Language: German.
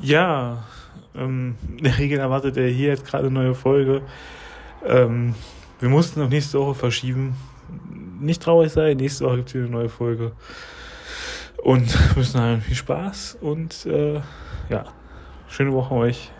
Ja, ähm, in der Regel erwartet er hier jetzt gerade eine neue Folge. Ähm, wir mussten auf nächste Woche verschieben. Nicht traurig sein, nächste Woche gibt es wieder eine neue Folge. Und müssen halt viel Spaß und äh, ja, schöne Woche euch.